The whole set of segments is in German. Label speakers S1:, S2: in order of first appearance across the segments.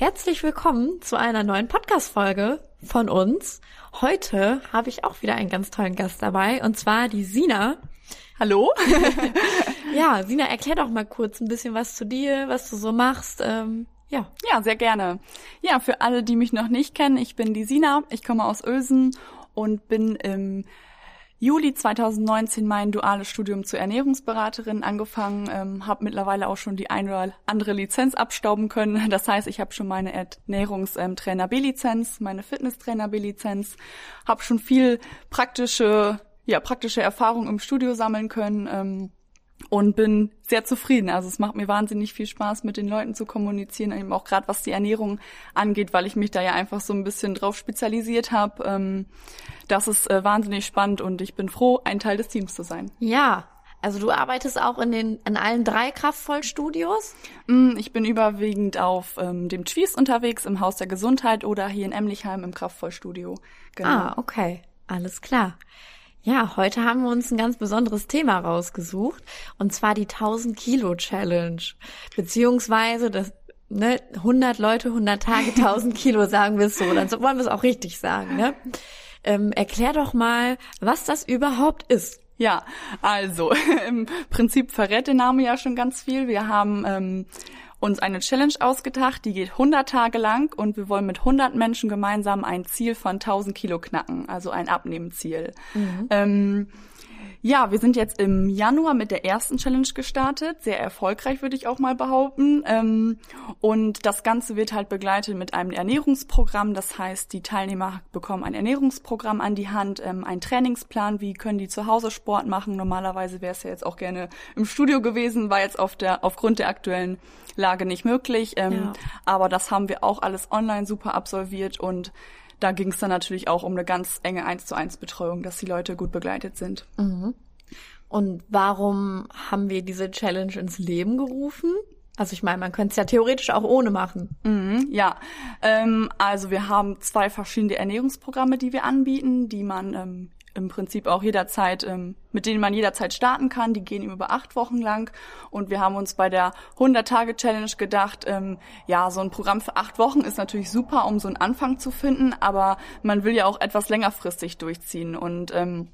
S1: Herzlich willkommen zu einer neuen Podcast-Folge von uns. Heute habe ich auch wieder einen ganz tollen Gast dabei und zwar die Sina.
S2: Hallo?
S1: ja, Sina, erklär doch mal kurz ein bisschen was zu dir, was du so machst. Ähm, ja.
S2: Ja, sehr gerne. Ja, für alle, die mich noch nicht kennen, ich bin die Sina, ich komme aus Ösen und bin im Juli 2019 mein duales Studium zur Ernährungsberaterin angefangen, ähm, habe mittlerweile auch schon die eine oder andere Lizenz abstauben können. Das heißt, ich habe schon meine Ernährungstrainer B-Lizenz, meine Fitnesstrainer B-Lizenz, habe schon viel praktische, ja praktische Erfahrung im Studio sammeln können. Ähm, und bin sehr zufrieden. Also es macht mir wahnsinnig viel Spaß, mit den Leuten zu kommunizieren, eben auch gerade was die Ernährung angeht, weil ich mich da ja einfach so ein bisschen drauf spezialisiert habe. Ähm, das ist äh, wahnsinnig spannend und ich bin froh, ein Teil des Teams zu sein.
S1: Ja. Also du arbeitest auch in den in allen drei Kraftvollstudios?
S2: Mm, ich bin überwiegend auf ähm, dem Twies unterwegs im Haus der Gesundheit oder hier in Emlichheim im Kraftvollstudio.
S1: Genau. Ah, okay, alles klar. Ja, heute haben wir uns ein ganz besonderes Thema rausgesucht und zwar die 1000 Kilo Challenge beziehungsweise das ne 100 Leute 100 Tage 1000 Kilo sagen wir es so, dann wollen wir es auch richtig sagen. Ne? Ähm, erklär doch mal, was das überhaupt ist.
S2: Ja, also im Prinzip verrät der Name ja schon ganz viel. Wir haben ähm, uns eine Challenge ausgedacht, die geht 100 Tage lang und wir wollen mit 100 Menschen gemeinsam ein Ziel von 1000 Kilo knacken, also ein Abnehmziel. Mhm. Ähm, ja, wir sind jetzt im Januar mit der ersten Challenge gestartet. Sehr erfolgreich, würde ich auch mal behaupten. Ähm, und das Ganze wird halt begleitet mit einem Ernährungsprogramm. Das heißt, die Teilnehmer bekommen ein Ernährungsprogramm an die Hand, ähm, einen Trainingsplan, wie können die zu Hause Sport machen. Normalerweise wäre es ja jetzt auch gerne im Studio gewesen, war jetzt auf der, aufgrund der aktuellen Lage nicht möglich. Ähm, ja. Aber das haben wir auch alles online super absolviert und da ging es dann natürlich auch um eine ganz enge eins zu eins Betreuung, dass die Leute gut begleitet sind.
S1: Mhm. Und warum haben wir diese Challenge ins Leben gerufen? Also ich meine, man könnte es ja theoretisch auch ohne machen.
S2: Mhm, ja, ähm, also wir haben zwei verschiedene Ernährungsprogramme, die wir anbieten, die man ähm, im Prinzip auch jederzeit, ähm, mit denen man jederzeit starten kann. Die gehen über acht Wochen lang. Und wir haben uns bei der 100-Tage-Challenge gedacht, ähm, ja, so ein Programm für acht Wochen ist natürlich super, um so einen Anfang zu finden, aber man will ja auch etwas längerfristig durchziehen. Und ähm,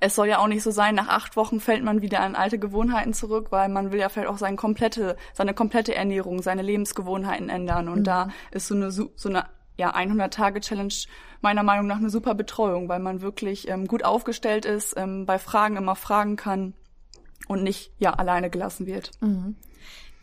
S2: es soll ja auch nicht so sein, nach acht Wochen fällt man wieder an alte Gewohnheiten zurück, weil man will ja vielleicht auch seine komplette, seine komplette Ernährung, seine Lebensgewohnheiten ändern. Und mhm. da ist so eine, so eine ja, 100-Tage-Challenge meiner Meinung nach eine super Betreuung, weil man wirklich ähm, gut aufgestellt ist, ähm, bei Fragen immer fragen kann und nicht ja alleine gelassen wird.
S1: Mhm.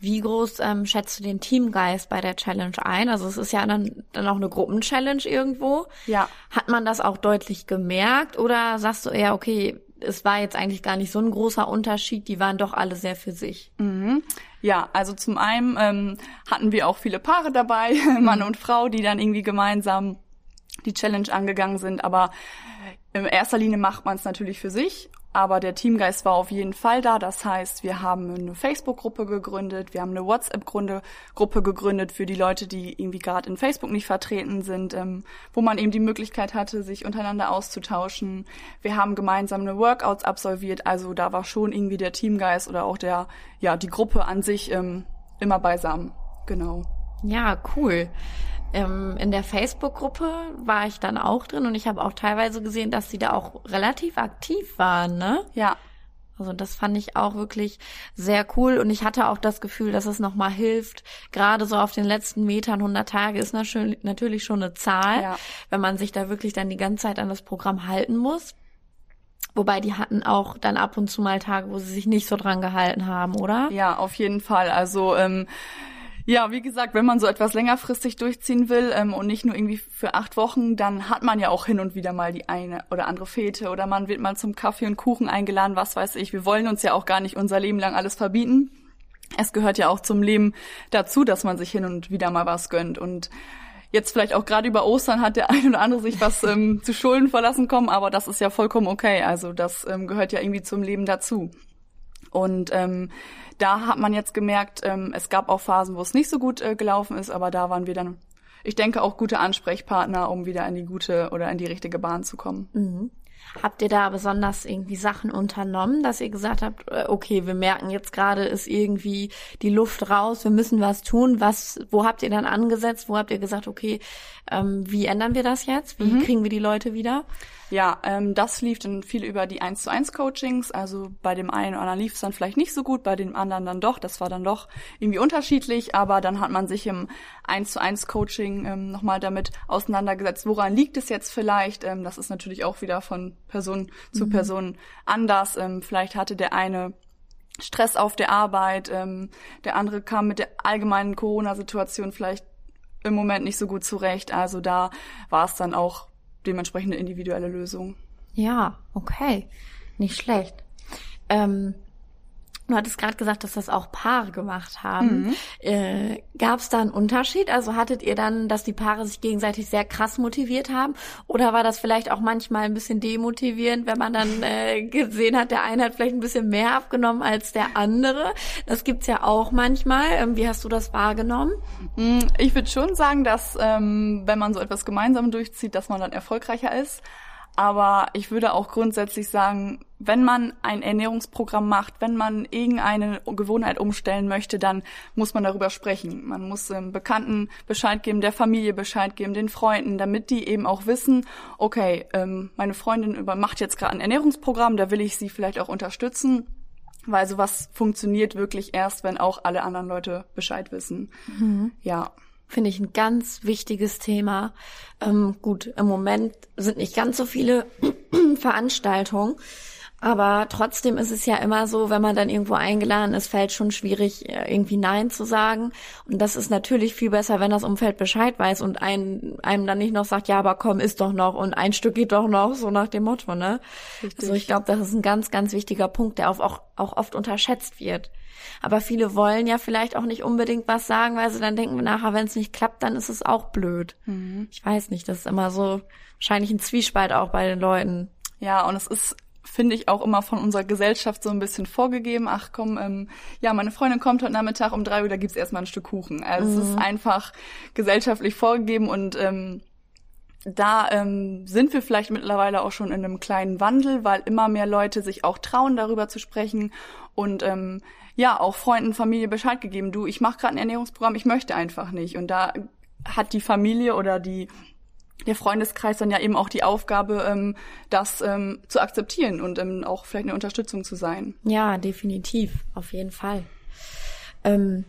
S1: Wie groß ähm, schätzt du den Teamgeist bei der Challenge ein? Also es ist ja dann, dann auch eine Gruppenchallenge irgendwo.
S2: Ja.
S1: Hat man das auch deutlich gemerkt oder sagst du eher, okay, es war jetzt eigentlich gar nicht so ein großer Unterschied, die waren doch alle sehr für sich.
S2: Mhm. Ja, also zum einen ähm, hatten wir auch viele Paare dabei, Mann und Frau, die dann irgendwie gemeinsam die Challenge angegangen sind. Aber in erster Linie macht man es natürlich für sich aber der Teamgeist war auf jeden Fall da. Das heißt, wir haben eine Facebook-Gruppe gegründet, wir haben eine WhatsApp-Gruppe gegründet für die Leute, die irgendwie gerade in Facebook nicht vertreten sind, ähm, wo man eben die Möglichkeit hatte, sich untereinander auszutauschen. Wir haben gemeinsam eine Workouts absolviert, also da war schon irgendwie der Teamgeist oder auch der, ja, die Gruppe an sich ähm, immer beisammen. Genau.
S1: Ja, cool. Ähm, in der Facebook-Gruppe war ich dann auch drin und ich habe auch teilweise gesehen, dass sie da auch relativ aktiv waren, ne?
S2: Ja.
S1: Also das fand ich auch wirklich sehr cool und ich hatte auch das Gefühl, dass es nochmal hilft. Gerade so auf den letzten Metern, 100 Tage ist natürlich schon eine Zahl, ja. wenn man sich da wirklich dann die ganze Zeit an das Programm halten muss. Wobei die hatten auch dann ab und zu mal Tage, wo sie sich nicht so dran gehalten haben, oder?
S2: Ja, auf jeden Fall. Also ähm, ja, wie gesagt, wenn man so etwas längerfristig durchziehen will ähm, und nicht nur irgendwie für acht Wochen, dann hat man ja auch hin und wieder mal die eine oder andere Fete oder man wird mal zum Kaffee und Kuchen eingeladen, was weiß ich. Wir wollen uns ja auch gar nicht unser Leben lang alles verbieten. Es gehört ja auch zum Leben dazu, dass man sich hin und wieder mal was gönnt und jetzt vielleicht auch gerade über Ostern hat der ein oder andere sich was ähm, zu Schulden verlassen kommen, aber das ist ja vollkommen okay. Also das ähm, gehört ja irgendwie zum Leben dazu. Und ähm, da hat man jetzt gemerkt, ähm, es gab auch Phasen, wo es nicht so gut äh, gelaufen ist, aber da waren wir dann, ich denke, auch gute Ansprechpartner, um wieder in die gute oder in die richtige Bahn zu kommen.
S1: Mhm. Habt ihr da besonders irgendwie Sachen unternommen, dass ihr gesagt habt, äh, okay, wir merken jetzt gerade ist irgendwie die Luft raus, wir müssen was tun. Was, wo habt ihr dann angesetzt? Wo habt ihr gesagt, okay, ähm, wie ändern wir das jetzt? Wie mhm. kriegen wir die Leute wieder?
S2: Ja, ähm, das lief dann viel über die 1 zu 1 Coachings. Also bei dem einen oder anderen lief es dann vielleicht nicht so gut, bei dem anderen dann doch. Das war dann doch irgendwie unterschiedlich, aber dann hat man sich im 1 zu 1 Coaching ähm, nochmal damit auseinandergesetzt, woran liegt es jetzt vielleicht. Ähm, das ist natürlich auch wieder von Person zu mhm. Person anders. Ähm, vielleicht hatte der eine Stress auf der Arbeit, ähm, der andere kam mit der allgemeinen Corona-Situation vielleicht im Moment nicht so gut zurecht. Also da war es dann auch dementsprechend eine individuelle Lösung.
S1: Ja, okay. Nicht schlecht. Ähm, Du hattest gerade gesagt, dass das auch Paare gemacht haben. Mhm. Äh, Gab es da einen Unterschied? Also hattet ihr dann, dass die Paare sich gegenseitig sehr krass motiviert haben? Oder war das vielleicht auch manchmal ein bisschen demotivierend, wenn man dann äh, gesehen hat, der eine hat vielleicht ein bisschen mehr abgenommen als der andere? Das gibt's ja auch manchmal. Ähm, wie hast du das wahrgenommen?
S2: Mm, ich würde schon sagen, dass ähm, wenn man so etwas gemeinsam durchzieht, dass man dann erfolgreicher ist. Aber ich würde auch grundsätzlich sagen, wenn man ein Ernährungsprogramm macht, wenn man irgendeine Gewohnheit umstellen möchte, dann muss man darüber sprechen. Man muss dem Bekannten Bescheid geben, der Familie Bescheid geben, den Freunden, damit die eben auch wissen, okay, ähm, meine Freundin macht jetzt gerade ein Ernährungsprogramm, da will ich sie vielleicht auch unterstützen. Weil sowas funktioniert wirklich erst, wenn auch alle anderen Leute Bescheid wissen. Mhm. Ja
S1: finde ich ein ganz wichtiges Thema. Ähm, gut, im Moment sind nicht ganz so viele Veranstaltungen, aber trotzdem ist es ja immer so, wenn man dann irgendwo eingeladen ist, fällt schon schwierig, äh, irgendwie Nein zu sagen. Und das ist natürlich viel besser, wenn das Umfeld Bescheid weiß und ein, einem dann nicht noch sagt, ja, aber komm, ist doch noch und ein Stück geht doch noch, so nach dem Motto, ne? Richtig. Also ich glaube, das ist ein ganz, ganz wichtiger Punkt, der auch, auch, auch oft unterschätzt wird. Aber viele wollen ja vielleicht auch nicht unbedingt was sagen, weil sie dann denken, nachher, wenn es nicht klappt, dann ist es auch blöd. Mhm. Ich weiß nicht, das ist immer so wahrscheinlich ein Zwiespalt auch bei den Leuten.
S2: Ja, und es ist finde ich auch immer von unserer Gesellschaft so ein bisschen vorgegeben. Ach komm, ähm, ja, meine Freundin kommt heute Nachmittag um drei Uhr, da gibt's erstmal ein Stück Kuchen. Also mhm. es ist mhm. einfach gesellschaftlich vorgegeben und ähm, da ähm, sind wir vielleicht mittlerweile auch schon in einem kleinen Wandel, weil immer mehr Leute sich auch trauen, darüber zu sprechen und ähm, ja, auch Freunden, Familie Bescheid gegeben, du, ich mache gerade ein Ernährungsprogramm, ich möchte einfach nicht. Und da hat die Familie oder die der Freundeskreis dann ja eben auch die Aufgabe, ähm, das ähm, zu akzeptieren und ähm, auch vielleicht eine Unterstützung zu sein.
S1: Ja, definitiv, auf jeden Fall. Ähm,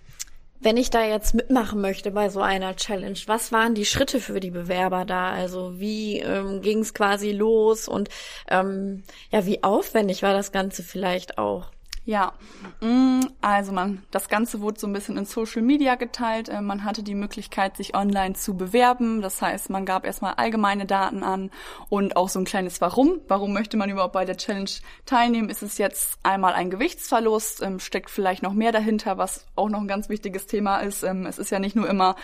S1: wenn ich da jetzt mitmachen möchte bei so einer Challenge, was waren die Schritte für die Bewerber da? Also wie ähm, ging es quasi los und ähm, ja, wie aufwendig war das Ganze vielleicht auch?
S2: Ja, mm, also man, das Ganze wurde so ein bisschen in Social Media geteilt. Äh, man hatte die Möglichkeit, sich online zu bewerben. Das heißt, man gab erstmal allgemeine Daten an und auch so ein kleines Warum. Warum möchte man überhaupt bei der Challenge teilnehmen? Ist es jetzt einmal ein Gewichtsverlust? Ähm, steckt vielleicht noch mehr dahinter, was auch noch ein ganz wichtiges Thema ist. Ähm, es ist ja nicht nur immer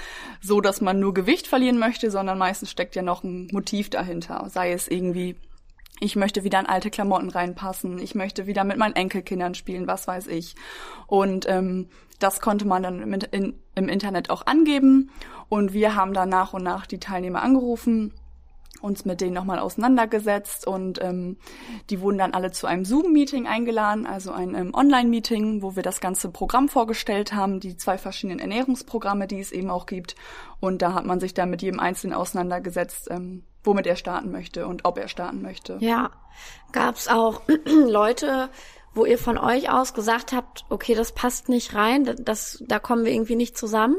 S2: so, dass man nur Gewicht verlieren möchte, sondern meistens steckt ja noch ein Motiv dahinter. Sei es irgendwie ich möchte wieder in alte Klamotten reinpassen, ich möchte wieder mit meinen Enkelkindern spielen, was weiß ich. Und ähm, das konnte man dann im, in, im Internet auch angeben. Und wir haben dann nach und nach die Teilnehmer angerufen uns mit denen nochmal auseinandergesetzt und ähm, die wurden dann alle zu einem Zoom-Meeting eingeladen, also ein ähm, Online-Meeting, wo wir das ganze Programm vorgestellt haben, die zwei verschiedenen Ernährungsprogramme, die es eben auch gibt. Und da hat man sich dann mit jedem Einzelnen auseinandergesetzt, ähm, womit er starten möchte und ob er starten möchte.
S1: Ja, gab's auch Leute, wo ihr von euch aus gesagt habt, okay, das passt nicht rein, das, da kommen wir irgendwie nicht zusammen?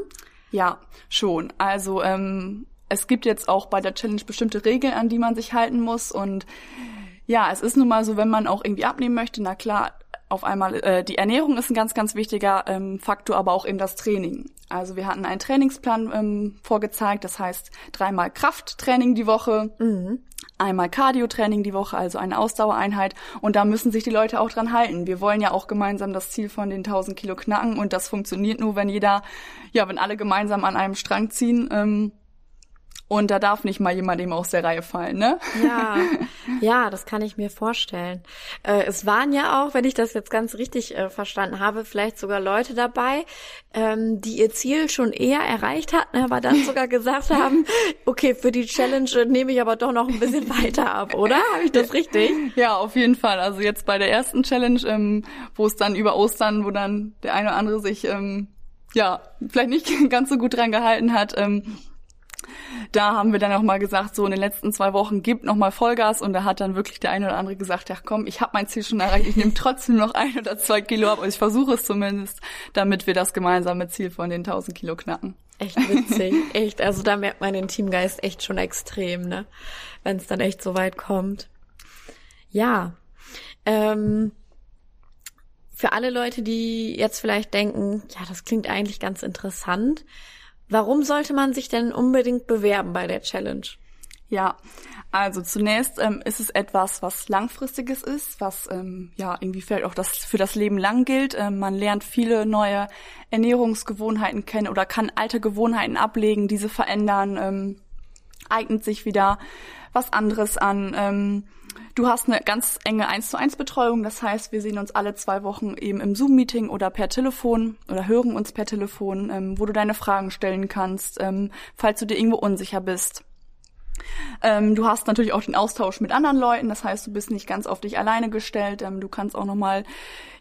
S2: Ja, schon. Also ähm, es gibt jetzt auch bei der Challenge bestimmte Regeln, an die man sich halten muss und ja, es ist nun mal so, wenn man auch irgendwie abnehmen möchte, na klar, auf einmal, äh, die Ernährung ist ein ganz, ganz wichtiger ähm, Faktor, aber auch eben das Training. Also wir hatten einen Trainingsplan ähm, vorgezeigt, das heißt dreimal Krafttraining die Woche, mhm. einmal Cardio-Training die Woche, also eine Ausdauereinheit. Und da müssen sich die Leute auch dran halten. Wir wollen ja auch gemeinsam das Ziel von den 1000 Kilo knacken und das funktioniert nur, wenn jeder, ja, wenn alle gemeinsam an einem Strang ziehen. Ähm, Und da darf nicht mal jemand eben aus der Reihe fallen, ne?
S1: Ja, ja, das kann ich mir vorstellen. Äh, es waren ja auch, wenn ich das jetzt ganz richtig äh, verstanden habe, vielleicht sogar Leute dabei, ähm, die ihr Ziel schon eher erreicht hatten, aber dann sogar gesagt haben, okay, für die Challenge nehme ich aber doch noch ein bisschen weiter ab, oder? Habe ich das richtig?
S2: Ja, auf jeden Fall. Also jetzt bei der ersten Challenge, ähm, wo es dann über Ostern, wo dann der eine oder andere sich ähm, ja vielleicht nicht ganz so gut dran gehalten hat, ähm, da haben wir dann auch mal gesagt, so in den letzten zwei Wochen gibt noch mal Vollgas und da hat dann wirklich der eine oder andere gesagt, ja komm, ich habe mein Ziel schon erreicht, ich nehme trotzdem noch ein oder zwei Kilo ab, und ich versuche es zumindest, damit wir das gemeinsame Ziel von den 1000 Kilo knacken.
S1: Echt witzig, echt. Also da merkt man den Teamgeist echt schon extrem, ne? Wenn es dann echt so weit kommt. Ja. Ähm, für alle Leute, die jetzt vielleicht denken, ja, das klingt eigentlich ganz interessant. Warum sollte man sich denn unbedingt bewerben bei der Challenge?
S2: Ja, also zunächst ähm, ist es etwas, was langfristiges ist, was ähm, ja irgendwie vielleicht auch das für das Leben lang gilt. Ähm, man lernt viele neue Ernährungsgewohnheiten kennen oder kann alte Gewohnheiten ablegen, diese verändern, ähm, eignet sich wieder was anderes an. Du hast eine ganz enge 1 zu 1 Betreuung, das heißt, wir sehen uns alle zwei Wochen eben im Zoom-Meeting oder per Telefon oder hören uns per Telefon, ähm, wo du deine Fragen stellen kannst, ähm, falls du dir irgendwo unsicher bist. Ähm, du hast natürlich auch den Austausch mit anderen Leuten, das heißt, du bist nicht ganz auf dich alleine gestellt. Ähm, du kannst auch nochmal,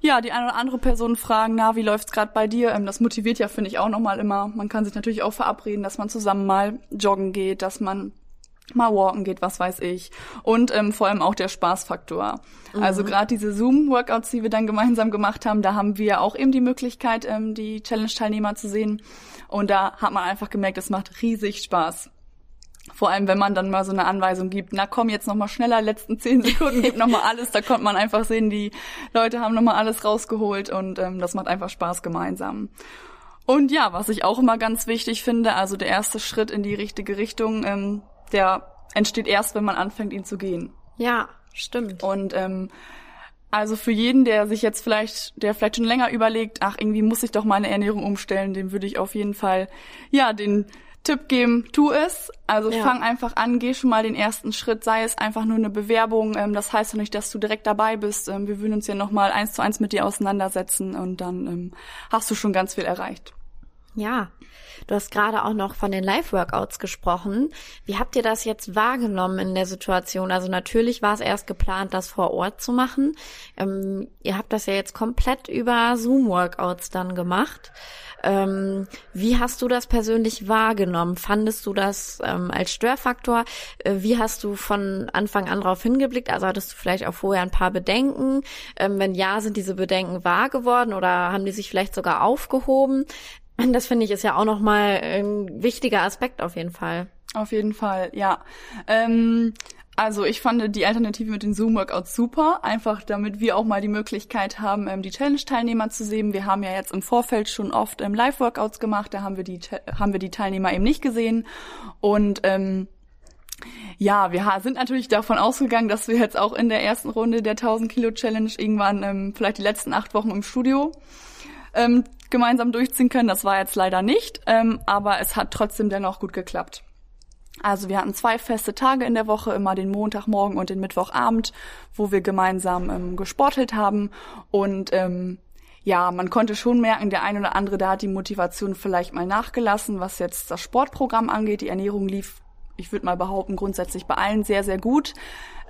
S2: ja, die eine oder andere Person fragen, na, wie läuft's gerade bei dir? Ähm, das motiviert ja, finde ich, auch nochmal immer. Man kann sich natürlich auch verabreden, dass man zusammen mal joggen geht, dass man mal walken geht, was weiß ich. Und ähm, vor allem auch der Spaßfaktor. Mhm. Also gerade diese Zoom-Workouts, die wir dann gemeinsam gemacht haben, da haben wir auch eben die Möglichkeit, ähm, die Challenge-Teilnehmer zu sehen. Und da hat man einfach gemerkt, es macht riesig Spaß. Vor allem, wenn man dann mal so eine Anweisung gibt, na komm, jetzt noch mal schneller, letzten zehn Sekunden, gib noch mal alles. Da konnte man einfach sehen, die Leute haben noch mal alles rausgeholt und ähm, das macht einfach Spaß gemeinsam. Und ja, was ich auch immer ganz wichtig finde, also der erste Schritt in die richtige Richtung, ähm, der entsteht erst, wenn man anfängt, ihn zu gehen.
S1: Ja, stimmt.
S2: Und ähm, also für jeden, der sich jetzt vielleicht, der vielleicht schon länger überlegt, ach, irgendwie muss ich doch meine Ernährung umstellen, dem würde ich auf jeden Fall, ja, den Tipp geben, tu es. Also ja. fang einfach an, geh schon mal den ersten Schritt, sei es einfach nur eine Bewerbung. Ähm, das heißt doch nicht, dass du direkt dabei bist. Ähm, wir würden uns ja nochmal eins zu eins mit dir auseinandersetzen und dann ähm, hast du schon ganz viel erreicht.
S1: Ja, du hast gerade auch noch von den Live-Workouts gesprochen. Wie habt ihr das jetzt wahrgenommen in der Situation? Also natürlich war es erst geplant, das vor Ort zu machen. Ähm, ihr habt das ja jetzt komplett über Zoom-Workouts dann gemacht. Ähm, wie hast du das persönlich wahrgenommen? Fandest du das ähm, als Störfaktor? Äh, wie hast du von Anfang an darauf hingeblickt? Also hattest du vielleicht auch vorher ein paar Bedenken? Ähm, wenn ja, sind diese Bedenken wahr geworden oder haben die sich vielleicht sogar aufgehoben? Das finde ich ist ja auch nochmal ein wichtiger Aspekt auf jeden Fall.
S2: Auf jeden Fall, ja. Ähm, also ich fand die Alternative mit den Zoom-Workouts super, einfach damit wir auch mal die Möglichkeit haben, ähm, die Challenge-Teilnehmer zu sehen. Wir haben ja jetzt im Vorfeld schon oft ähm, Live-Workouts gemacht, da haben wir die haben wir die Teilnehmer eben nicht gesehen und ähm, ja, wir sind natürlich davon ausgegangen, dass wir jetzt auch in der ersten Runde der 1000 Kilo Challenge irgendwann ähm, vielleicht die letzten acht Wochen im Studio ähm, gemeinsam durchziehen können. Das war jetzt leider nicht, ähm, aber es hat trotzdem dennoch gut geklappt. Also wir hatten zwei feste Tage in der Woche, immer den Montagmorgen und den Mittwochabend, wo wir gemeinsam ähm, gesportelt haben. Und ähm, ja, man konnte schon merken, der ein oder andere, da hat die Motivation vielleicht mal nachgelassen, was jetzt das Sportprogramm angeht. Die Ernährung lief, ich würde mal behaupten, grundsätzlich bei allen sehr, sehr gut.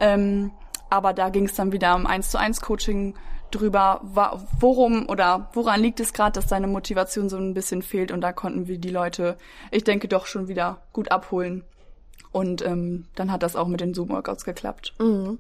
S2: Ähm, aber da ging es dann wieder um eins zu eins Coaching drüber, worum oder woran liegt es gerade, dass deine Motivation so ein bisschen fehlt und da konnten wir die Leute, ich denke, doch schon wieder gut abholen. Und ähm, dann hat das auch mit den Zoom-Workouts geklappt.
S1: Mhm.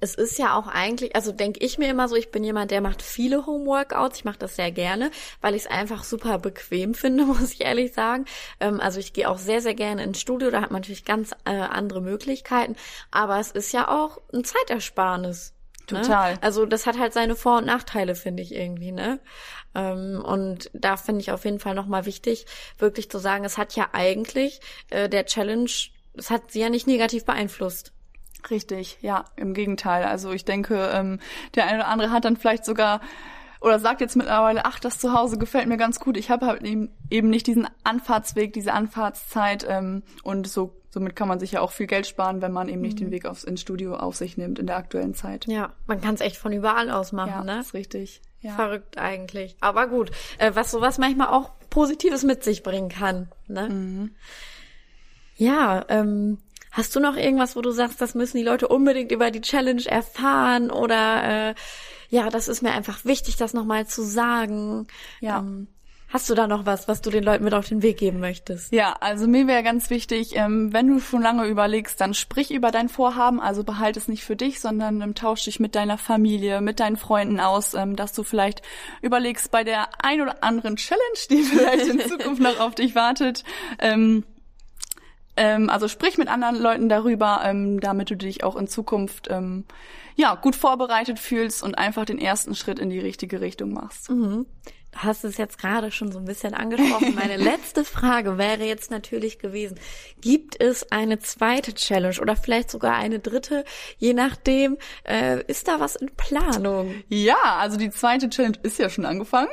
S1: Es ist ja auch eigentlich, also denke ich mir immer so, ich bin jemand, der macht viele Home-Workouts. Ich mache das sehr gerne, weil ich es einfach super bequem finde, muss ich ehrlich sagen. Ähm, also ich gehe auch sehr, sehr gerne ins Studio, da hat man natürlich ganz äh, andere Möglichkeiten. Aber es ist ja auch ein Zeitersparnis.
S2: Ne? Total.
S1: Ne? Also das hat halt seine Vor- und Nachteile, finde ich irgendwie, ne? Ähm, und da finde ich auf jeden Fall nochmal wichtig, wirklich zu sagen, es hat ja eigentlich äh, der Challenge, es hat sie ja nicht negativ beeinflusst.
S2: Richtig, ja, im Gegenteil. Also ich denke, ähm, der eine oder andere hat dann vielleicht sogar oder sagt jetzt mittlerweile, ach, das Zuhause gefällt mir ganz gut. Ich habe halt eben, eben nicht diesen Anfahrtsweg, diese Anfahrtszeit ähm, und so somit kann man sich ja auch viel Geld sparen, wenn man eben nicht mhm. den Weg aufs ins Studio auf sich nimmt in der aktuellen Zeit.
S1: Ja, man kann es echt von überall aus machen,
S2: ja,
S1: ne?
S2: Ist richtig.
S1: Ja. Verrückt eigentlich. Aber gut, äh, was sowas manchmal auch Positives mit sich bringen kann. Ne? Mhm. Ja, ähm, hast du noch irgendwas, wo du sagst, das müssen die Leute unbedingt über die Challenge erfahren oder äh, ja, das ist mir einfach wichtig, das nochmal zu sagen.
S2: Ja. Ähm,
S1: Hast du da noch was, was du den Leuten mit auf den Weg geben möchtest?
S2: Ja, also mir wäre ganz wichtig, ähm, wenn du schon lange überlegst, dann sprich über dein Vorhaben, also behalte es nicht für dich, sondern ähm, tausch dich mit deiner Familie, mit deinen Freunden aus, ähm, dass du vielleicht überlegst bei der ein oder anderen Challenge, die vielleicht in Zukunft noch auf dich wartet, ähm, also sprich mit anderen Leuten darüber, ähm, damit du dich auch in Zukunft ähm, ja gut vorbereitet fühlst und einfach den ersten Schritt in die richtige Richtung machst.
S1: Mhm hast es jetzt gerade schon so ein bisschen angesprochen. Meine letzte Frage wäre jetzt natürlich gewesen, gibt es eine zweite Challenge oder vielleicht sogar eine dritte, je nachdem, äh, ist da was in Planung?
S2: Ja, also die zweite Challenge ist ja schon angefangen.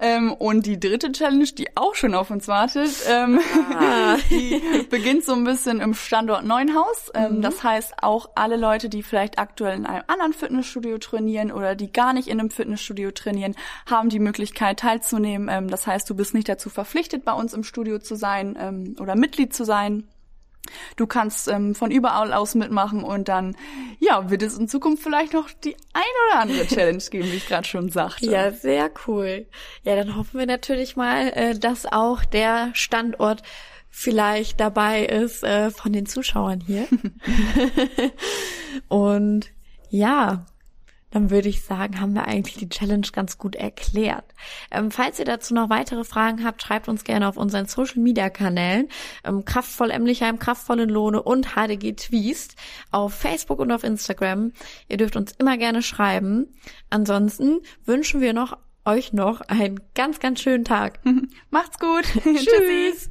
S2: Ähm, und die dritte Challenge, die auch schon auf uns wartet, ähm, ah. die beginnt so ein bisschen im Standort Neuenhaus. Ähm, mhm. Das heißt, auch alle Leute, die vielleicht aktuell in einem anderen Fitnessstudio trainieren oder die gar nicht in einem Fitnessstudio trainieren, haben die Möglichkeit teilzunehmen. Ähm, das heißt, du bist nicht dazu verpflichtet, bei uns im Studio zu sein ähm, oder Mitglied zu sein. Du kannst ähm, von überall aus mitmachen und dann, ja, wird es in Zukunft vielleicht noch die ein oder andere Challenge geben, wie ich gerade schon sagte.
S1: Ja, sehr cool. Ja, dann hoffen wir natürlich mal, äh, dass auch der Standort vielleicht dabei ist äh, von den Zuschauern hier. und ja, dann würde ich sagen, haben wir eigentlich die Challenge ganz gut erklärt. Ähm, falls ihr dazu noch weitere Fragen habt, schreibt uns gerne auf unseren Social Media Kanälen ähm, Kraftvoll Emlichheim, Kraftvollen Lohne und HDG Twist auf Facebook und auf Instagram. Ihr dürft uns immer gerne schreiben. Ansonsten wünschen wir noch euch noch einen ganz, ganz schönen Tag.
S2: Macht's gut. Tschüss.